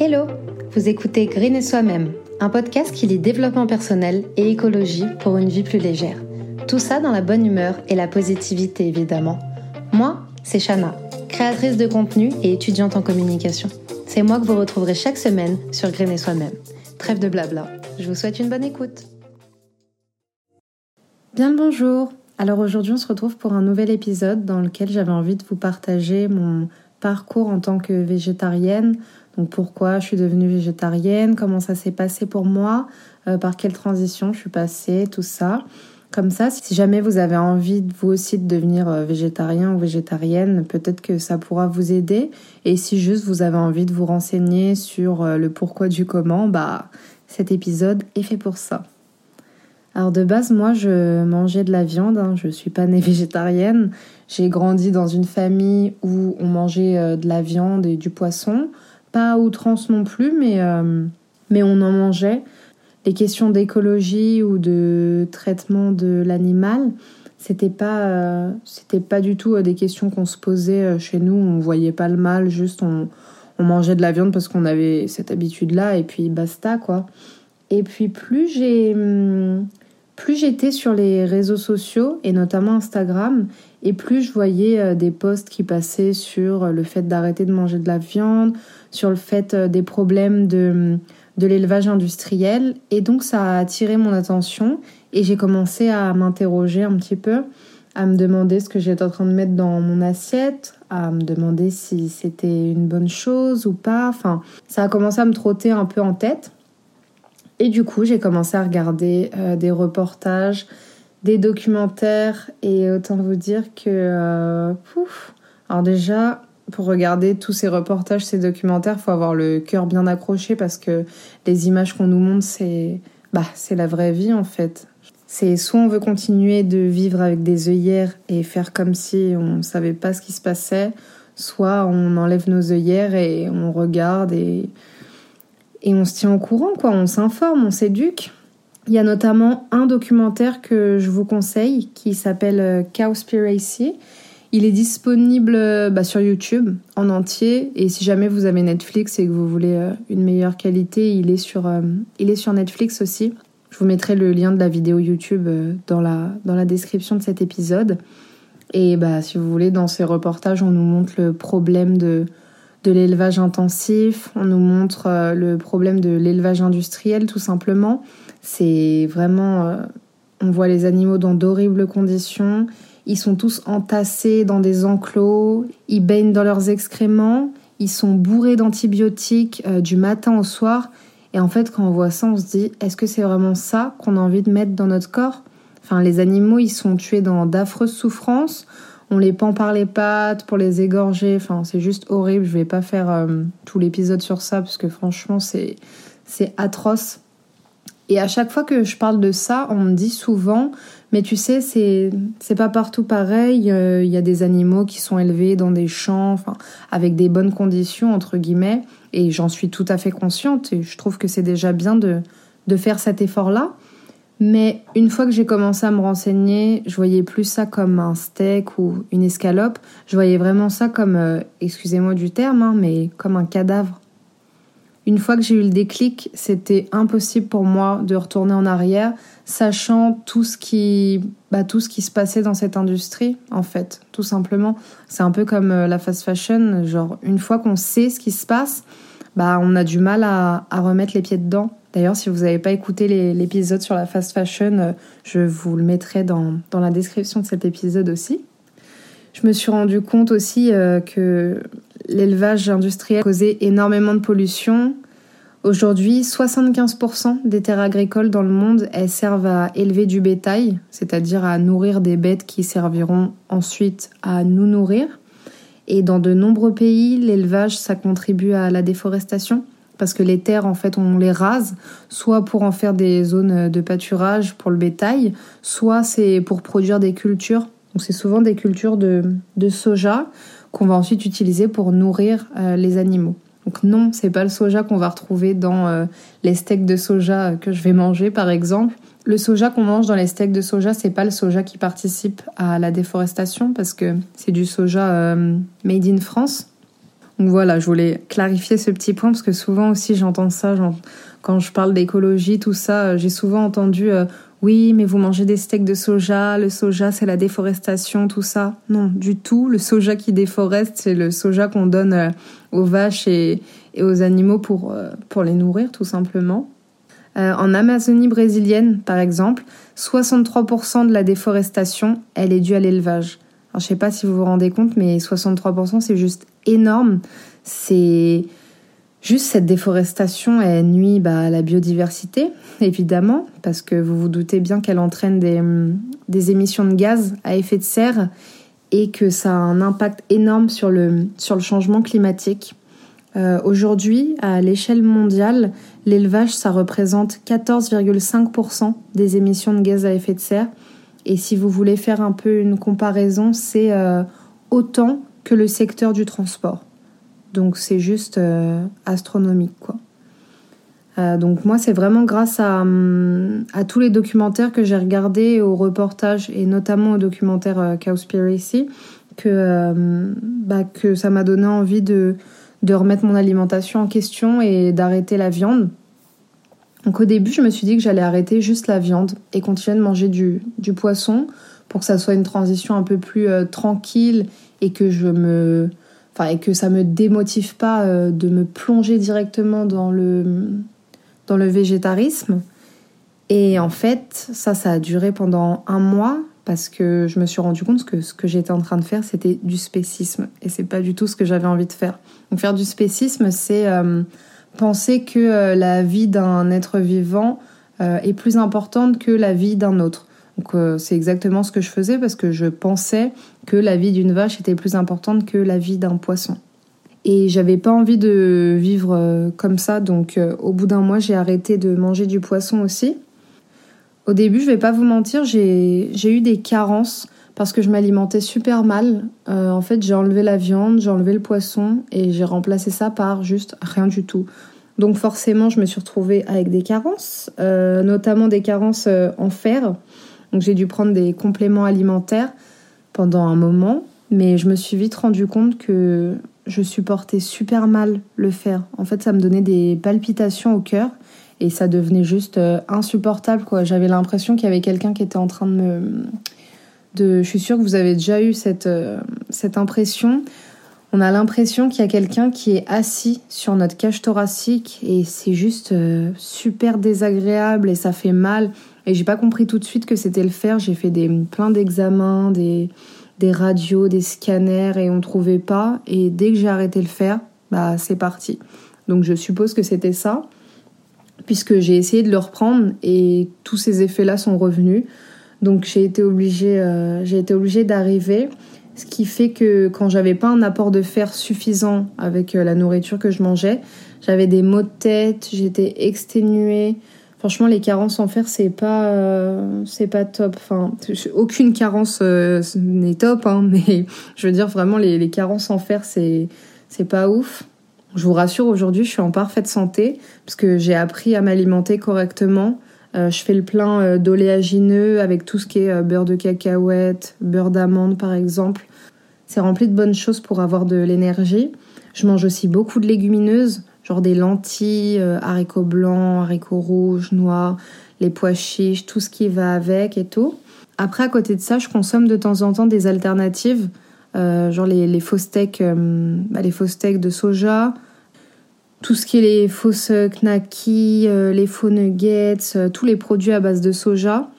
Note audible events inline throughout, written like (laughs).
Hello Vous écoutez Green et Soi-même, un podcast qui lit développement personnel et écologie pour une vie plus légère. Tout ça dans la bonne humeur et la positivité évidemment. Moi, c'est Shana, créatrice de contenu et étudiante en communication. C'est moi que vous retrouverez chaque semaine sur Green et Soi-même. Trêve de blabla, je vous souhaite une bonne écoute. Bien le bonjour Alors aujourd'hui on se retrouve pour un nouvel épisode dans lequel j'avais envie de vous partager mon parcours en tant que végétarienne. Donc pourquoi je suis devenue végétarienne, comment ça s'est passé pour moi, euh, par quelle transition je suis passée, tout ça. Comme ça, si jamais vous avez envie vous aussi de devenir euh, végétarien ou végétarienne, peut-être que ça pourra vous aider. Et si juste vous avez envie de vous renseigner sur euh, le pourquoi du comment, bah cet épisode est fait pour ça. Alors de base, moi, je mangeais de la viande. Hein. Je suis pas née (laughs) végétarienne. J'ai grandi dans une famille où on mangeait euh, de la viande et du poisson. Pas à outrance non plus, mais, euh, mais on en mangeait. Les questions d'écologie ou de traitement de l'animal, c'était pas, euh, pas du tout des questions qu'on se posait chez nous. On voyait pas le mal, juste on, on mangeait de la viande parce qu'on avait cette habitude-là et puis basta quoi. Et puis plus j'ai hum, plus j'étais sur les réseaux sociaux et notamment Instagram et plus je voyais euh, des posts qui passaient sur le fait d'arrêter de manger de la viande, sur le fait euh, des problèmes de, de l'élevage industriel et donc ça a attiré mon attention et j'ai commencé à m'interroger un petit peu, à me demander ce que j'étais en train de mettre dans mon assiette, à me demander si c'était une bonne chose ou pas. Enfin, ça a commencé à me trotter un peu en tête. Et du coup, j'ai commencé à regarder euh, des reportages, des documentaires, et autant vous dire que... Euh, pouf, alors déjà, pour regarder tous ces reportages, ces documentaires, faut avoir le cœur bien accroché parce que les images qu'on nous montre, c'est bah, c'est la vraie vie en fait. C'est soit on veut continuer de vivre avec des œillères et faire comme si on savait pas ce qui se passait, soit on enlève nos œillères et on regarde et et on se tient au courant, quoi. On s'informe, on s'éduque. Il y a notamment un documentaire que je vous conseille qui s'appelle euh, Cowspiracy. Il est disponible euh, bah, sur YouTube en entier et si jamais vous avez Netflix et que vous voulez euh, une meilleure qualité, il est sur, il est sur Netflix aussi. Je vous mettrai le lien de la vidéo YouTube dans la, dans la description de cet épisode. Et bah, si vous voulez, dans ces reportages, on nous montre le problème de, de l'élevage intensif, on nous montre le problème de l'élevage industriel tout simplement. C'est vraiment... Euh, on voit les animaux dans d'horribles conditions, ils sont tous entassés dans des enclos, ils baignent dans leurs excréments, ils sont bourrés d'antibiotiques euh, du matin au soir. Et en fait, quand on voit ça, on se dit, est-ce que c'est vraiment ça qu'on a envie de mettre dans notre corps? Enfin, les animaux, ils sont tués dans d'affreuses souffrances on les pend par les pattes pour les égorger. Enfin, c'est juste horrible. Je vais pas faire euh, tout l'épisode sur ça parce que franchement, c'est c'est atroce. Et à chaque fois que je parle de ça, on me dit souvent, mais tu sais, c'est c'est pas partout pareil. Euh, il y a des animaux qui sont élevés dans des champs, enfin, avec des bonnes conditions entre guillemets. Et j'en suis tout à fait consciente. Et je trouve que c'est déjà bien de de faire cet effort-là. Mais une fois que j'ai commencé à me renseigner, je voyais plus ça comme un steak ou une escalope. Je voyais vraiment ça comme, euh, excusez-moi du terme, hein, mais comme un cadavre. Une fois que j'ai eu le déclic, c'était impossible pour moi de retourner en arrière, sachant tout ce qui, bah, tout ce qui se passait dans cette industrie, en fait, tout simplement. C'est un peu comme euh, la fast fashion, genre une fois qu'on sait ce qui se passe, bah, on a du mal à, à remettre les pieds dedans. D'ailleurs, si vous n'avez pas écouté l'épisode sur la fast fashion, euh, je vous le mettrai dans, dans, la description de cet épisode aussi. Je me suis rendu compte aussi euh, que l'élevage industriel causait énormément de pollution. Aujourd'hui, 75% des terres agricoles dans le monde, elles servent à élever du bétail, c'est-à-dire à nourrir des bêtes qui serviront ensuite à nous nourrir. Et dans de nombreux pays, l'élevage, ça contribue à la déforestation parce que les terres, en fait, on les rase, soit pour en faire des zones de pâturage pour le bétail, soit c'est pour produire des cultures. Donc c'est souvent des cultures de, de soja qu'on va ensuite utiliser pour nourrir euh, les animaux. Donc non, c'est pas le soja qu'on va retrouver dans euh, les steaks de soja que je vais manger par exemple. Le soja qu'on mange dans les steaks de soja, c'est pas le soja qui participe à la déforestation parce que c'est du soja euh, made in France. Donc voilà, je voulais clarifier ce petit point parce que souvent aussi j'entends ça, quand je parle d'écologie, tout ça, j'ai souvent entendu oui, mais vous mangez des steaks de soja, le soja c'est la déforestation, tout ça. Non, du tout. Le soja qui déforeste, c'est le soja qu'on donne euh, aux vaches et, aux animaux pour, euh, pour les nourrir, tout simplement. Euh, en Amazonie brésilienne, par exemple, 63% de la déforestation, elle est due à l'élevage. Alors, je sais pas si vous vous rendez compte, mais 63%, c'est juste énorme. C'est Juste cette déforestation, elle nuit bah, à la biodiversité, évidemment, parce que vous vous doutez bien qu'elle entraîne des, émissions de gaz à effet de serre et que ça a un impact énorme sur le, sur le changement climatique. Euh, aujourd'hui, à l'échelle mondiale, l'élevage, ça représente 14,5% des émissions de gaz à effet de serre. Et si vous voulez faire un peu une comparaison, c'est euh, autant que le secteur du transport. Donc c'est juste euh, astronomique quoi. Euh, donc moi c'est vraiment grâce à, hum, à, tous les documentaires que j'ai regardés, aux reportages et notamment au documentaire euh, Cowspiracy que, bah, que ça m'a donné envie de, de remettre mon alimentation en question et d'arrêter la viande. Donc au début je me suis dit que j'allais arrêter juste la viande et continuer de manger du, du poisson pour que ça soit une transition un peu plus tranquille et que je me et que ça me démotive pas euh, de me plonger directement dans le, dans le végétarisme. Et en fait, ça, ça a duré pendant un mois parce que je me suis rendu compte que ce que j'étais en train de faire, c'était du spécisme. Et c'est pas du tout ce que j'avais envie de faire. Donc faire du spécisme, c'est euh, penser que euh, la vie d'un être vivant est plus importante que la vie d'un autre. Donc euh, c'est exactement ce que je faisais parce que je pensais que la vie d'une vache était plus importante que la vie d'un poisson. Et j'avais pas envie de vivre euh, comme ça, donc euh, au bout d'un mois j'ai arrêté de manger du poisson aussi. Au début, je vais pas vous mentir, j'ai eu des carences parce que je m'alimentais super mal. en fait, j'ai enlevé la viande, j'ai enlevé le poisson et j'ai remplacé ça par juste rien du tout. Donc forcément, je me suis retrouvée avec des carences, notamment des carences en fer. Donc j'ai dû prendre des compléments alimentaires pendant un moment, mais je me suis vite rendu compte que je supportais super mal le faire. En fait, ça me donnait des palpitations au cœur et ça devenait juste euh, insupportable quoi. J'avais l'impression qu'il y avait quelqu'un qui était en train de me de je suis sûre que vous avez déjà eu cette euh, cette impression. On a l'impression qu'il y a quelqu'un qui est assis sur notre cage thoracique et c'est juste euh, super désagréable et ça fait mal. Et j'ai pas compris tout de suite que c'était le fer. J'ai fait des, plein d'examens, des, des radios, des scanners et on trouvait pas. Et dès que j'ai arrêté le fer, bah c'est parti. Donc je suppose que c'était ça, puisque j'ai essayé de le reprendre et tous ces effets-là sont revenus. Donc j'ai été obligée, euh, j'ai été obligée d'arriver. Ce qui fait que quand j'avais pas un apport de fer suffisant avec euh, la nourriture que je mangeais, j'avais des maux de tête, j'étais exténuée, Franchement, les carences en fer, c'est pas, euh, c'est pas top. Enfin, aucune carence euh, n'est top, hein, (laughs) mais je veux dire vraiment les, les carences en fer, c'est, c'est pas ouf. Je vous rassure, aujourd'hui, je suis en parfaite santé parce que j'ai appris à m'alimenter correctement. Euh, je fais le plein d'oléagineux avec tout ce qui est beurre de cacahuète, beurre d'amande par exemple. C'est rempli de bonnes choses pour avoir de l'énergie. Je mange aussi beaucoup de légumineuses genre des lentilles, euh, haricots blancs, haricots rouges, noirs, les pois chiches, tout ce qui va avec et tout. Après, à côté de ça, je consomme de temps en temps des alternatives, euh, genre les, les, faux steaks, euh, bah, les de soja, tout ce qui est les fausses knackis, les faux nuggets, tous les produits à base de soja.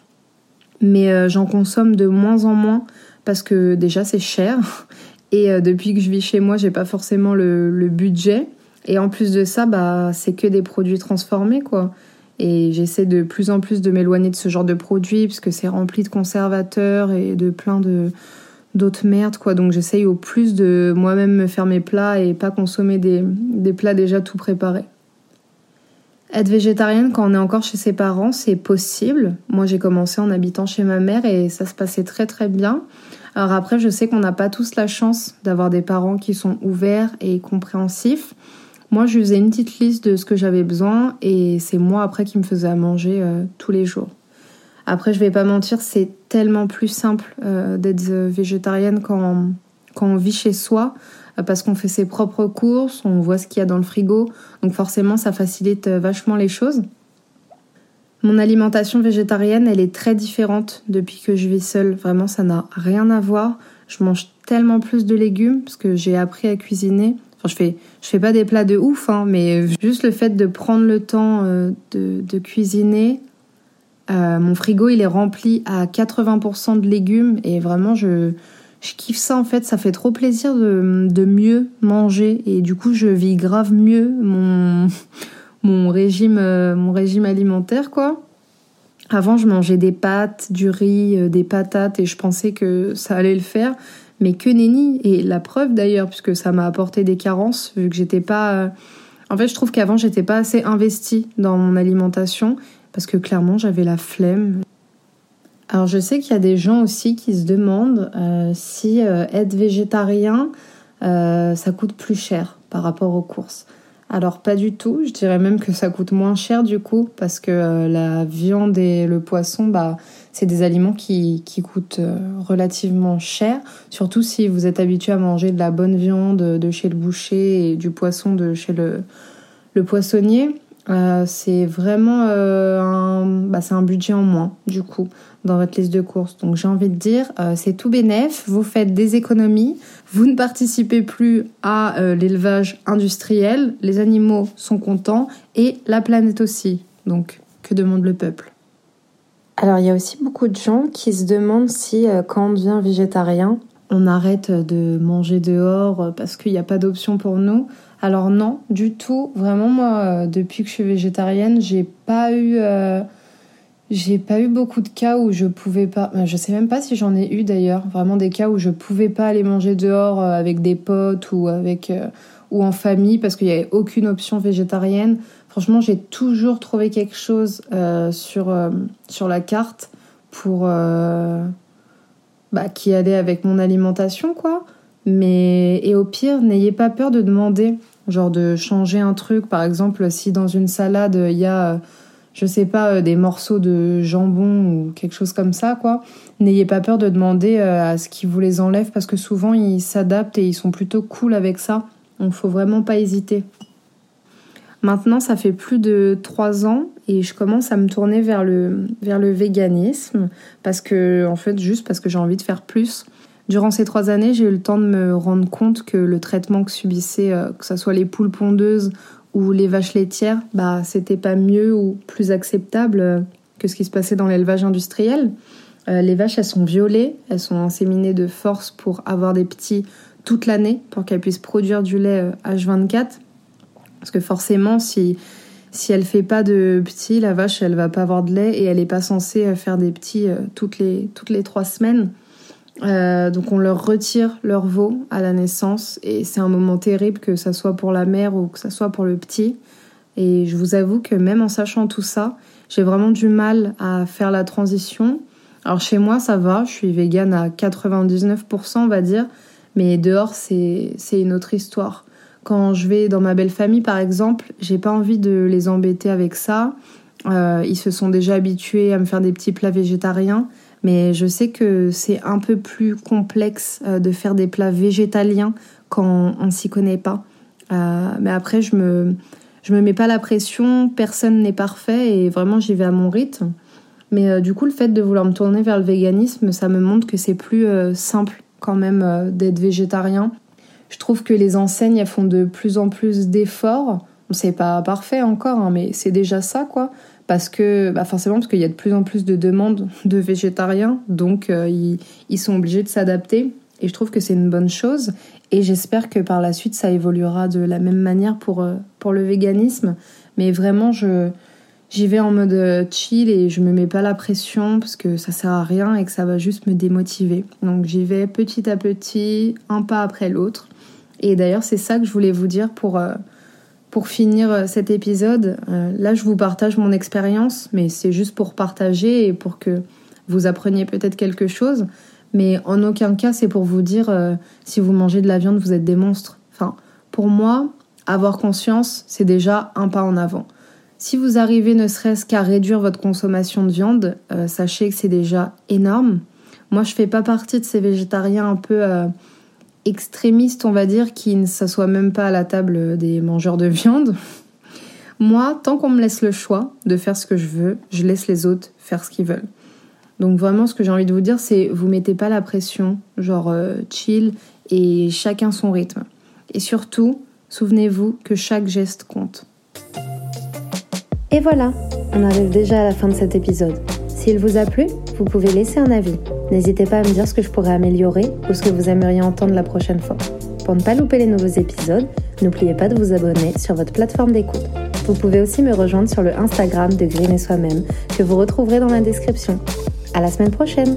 Mais j'en consomme de moins en moins parce que déjà c'est cher et depuis que je vis chez moi, j'ai pas forcément le budget. Et en plus de ça, bah, c'est que des produits transformés, quoi. Et j'essaie de plus en plus de m'éloigner de ce genre de produits, parce que c'est rempli de conservateurs et de plein de d'autres merdes, quoi. Donc j'essaye au plus de moi-même me faire mes plats et pas consommer des, des plats déjà tout préparés. Être végétarienne quand on est encore chez ses parents, c'est possible. Moi, j'ai commencé en habitant chez ma mère et ça se passait très très bien. Alors après, je sais qu'on n'a pas tous la chance d'avoir des parents qui sont ouverts et compréhensifs. Moi, je faisais une petite liste de ce que j'avais besoin et c'est moi après qui me faisais à manger euh, tous les jours. Après, je vais pas mentir, c'est tellement plus simple euh, d'être végétarienne quand, quand on vit chez soi. parce qu'on fait ses propres courses, on voit ce qu'il y a dans le frigo, donc forcément ça facilite vachement les choses. Mon alimentation végétarienne, elle est très différente depuis que je vis seule. Vraiment, ça n'a rien à voir. Je mange tellement plus de légumes parce que j'ai appris à cuisiner. Je fais, fais pas des plats de ouf, hein, mais juste le fait de prendre le temps euh, de, cuisiner. Euh, mon frigo, il est rempli à 80% de légumes et vraiment, je, je kiffe ça en fait. Ça fait trop plaisir de, mieux manger et du coup, je vis grave mieux mon (laughs) mon régime, euh, mon régime alimentaire, quoi. Avant, je mangeais des pâtes, du riz, des patates et je pensais que ça allait le faire. Mais que nenni. Et la preuve d'ailleurs, puisque ça m'a apporté des carences, vu que j'étais pas. Euh, en fait, je trouve qu'avant, j'étais pas assez investie dans mon alimentation parce que clairement, j'avais la flemme. Alors, je sais qu'il y a des gens aussi qui se demandent si être végétarien, ça coûte plus cher par rapport aux courses. Alors pas du tout, je dirais même que ça coûte moins cher du coup, parce que euh, la viande et le poisson, bah, c'est des aliments qui, qui coûtent euh, relativement cher, surtout si vous êtes habitué à manger de la bonne viande de chez le boucher et du poisson de chez le, le poissonnier. Euh, c'est vraiment un, bah, c'est un budget en moins du coup dans votre liste de courses. Donc j'ai envie de dire, c'est tout bénef, vous faites des économies, vous ne participez plus à euh, l'élevage industriel, les animaux sont contents et la planète aussi. Donc, que demande le peuple? Alors, il y a aussi beaucoup de gens qui se demandent si, euh, quand on devient végétarien, on arrête de manger dehors euh, parce qu'il n'y a pas d'option pour nous. Alors non, du tout. Vraiment, moi, depuis que je suis végétarienne, j'ai pas eu j'ai pas eu beaucoup de cas où je pouvais pas. Je sais même pas si j'en ai eu d'ailleurs. Vraiment des cas où je pouvais pas aller manger dehors euh, avec des potes ou avec euh, ou en famille parce qu'il y avait aucune option végétarienne. Franchement, j'ai toujours trouvé quelque chose euh, sur sur la carte pour bah, qui allait avec mon alimentation quoi. Mais et au pire, n'ayez pas peur de demander, genre de changer un truc. Par exemple, si dans une salade il y a je sais pas, euh, des morceaux de jambon ou quelque chose comme ça, quoi. N'ayez pas peur de demander euh, à ce qu'ils vous les enlèvent parce que souvent ils s'adaptent et ils sont plutôt cool avec ça. Donc faut vraiment pas hésiter. Maintenant, ça fait plus de trois ans et je commence à me tourner vers le, vers le véganisme parce que, en fait, juste parce que j'ai envie de faire plus. Durant ces trois années, j'ai eu le temps de me rendre compte que le traitement que subissaient, euh, que ce soit les poules pondeuses ou les vaches laitières, bah, c'était pas mieux ou plus acceptable euh, que ce qui se passait dans l'élevage industriel. Euh, les vaches, elles sont violées, elles sont inséminées de force pour avoir des petits toute l'année, pour qu'elles puissent produire du lait H24. Euh, Parce que forcément, si, si elle fait pas de petits, la vache, elle va pas avoir de lait et elle n'est pas censée faire des petits toutes les, toutes les trois semaines. Euh, donc on leur retire leur veau à la naissance et c'est un moment terrible que ça soit pour la mère ou que ça soit pour le petit. Et je vous avoue que même en sachant tout ça, j'ai vraiment du mal à faire la transition. Alors chez moi ça va, je suis végane à 99% on va dire, mais dehors c'est une autre histoire. Quand je vais dans ma belle famille par exemple, j'ai pas envie de les embêter avec ça. Euh, ils se sont déjà habitués à me faire des petits plats végétariens. Mais je sais que c'est un peu plus complexe euh, de faire des plats végétaliens quand on s'y connaît pas. Euh, mais après, je me, je me mets pas la pression, personne n'est parfait et vraiment j'y vais à mon rythme. Mais euh, du coup, le fait de vouloir me tourner vers le véganisme, ça me montre que c'est plus simple quand même d'être végétarien. Je trouve que les enseignes, font de plus en plus d'efforts. C'est pas parfait encore, hein, mais c'est déjà ça, quoi parce que bah forcément parce qu'il y a de plus en plus de demandes de végétariens, donc euh, ils, sont obligés de s'adapter. Et je trouve que c'est une bonne chose. Et j'espère que par la suite ça évoluera de la même manière pour euh, pour le véganisme. Mais vraiment je j'y vais en mode euh, chill et je me mets pas la pression parce que ça sert à rien et que ça va juste me démotiver. Donc j'y vais petit à petit, un pas après l'autre. Et d'ailleurs c'est ça que je voulais vous dire pour pour finir euh, cet épisode, euh, là je vous partage mon expérience, mais c'est juste pour partager et pour que vous appreniez peut-être quelque chose. Mais en aucun cas c'est pour vous dire euh, si vous mangez de la viande vous êtes des monstres. Enfin, pour moi, avoir conscience c'est déjà un pas en avant. Si vous arrivez ne serait-ce qu'à réduire votre consommation de viande, sachez que c'est déjà énorme. Moi je fais pas partie de ces végétariens un peu extrémistes, on va dire, qui ne s'assoient même pas à la table des mangeurs de viande. Moi, tant qu'on me laisse le choix de faire ce que je veux, je laisse les autres faire ce qu'ils veulent. Donc vraiment, ce que j'ai envie de vous dire, c'est vous mettez pas la pression, genre euh, chill et chacun son rythme. Et surtout, souvenez-vous que chaque geste compte. Et voilà, on arrive déjà à la fin de cet épisode. S'il vous a plu, vous pouvez laisser un avis. N'hésitez pas à me dire ce que je pourrais améliorer ou ce que vous aimeriez entendre la prochaine fois. Pour ne pas louper les nouveaux épisodes, n'oubliez pas de vous abonner sur votre plateforme d'écoute. Vous pouvez aussi me rejoindre sur le Instagram de Green et Soi-même que vous retrouverez dans la description. À la semaine prochaine!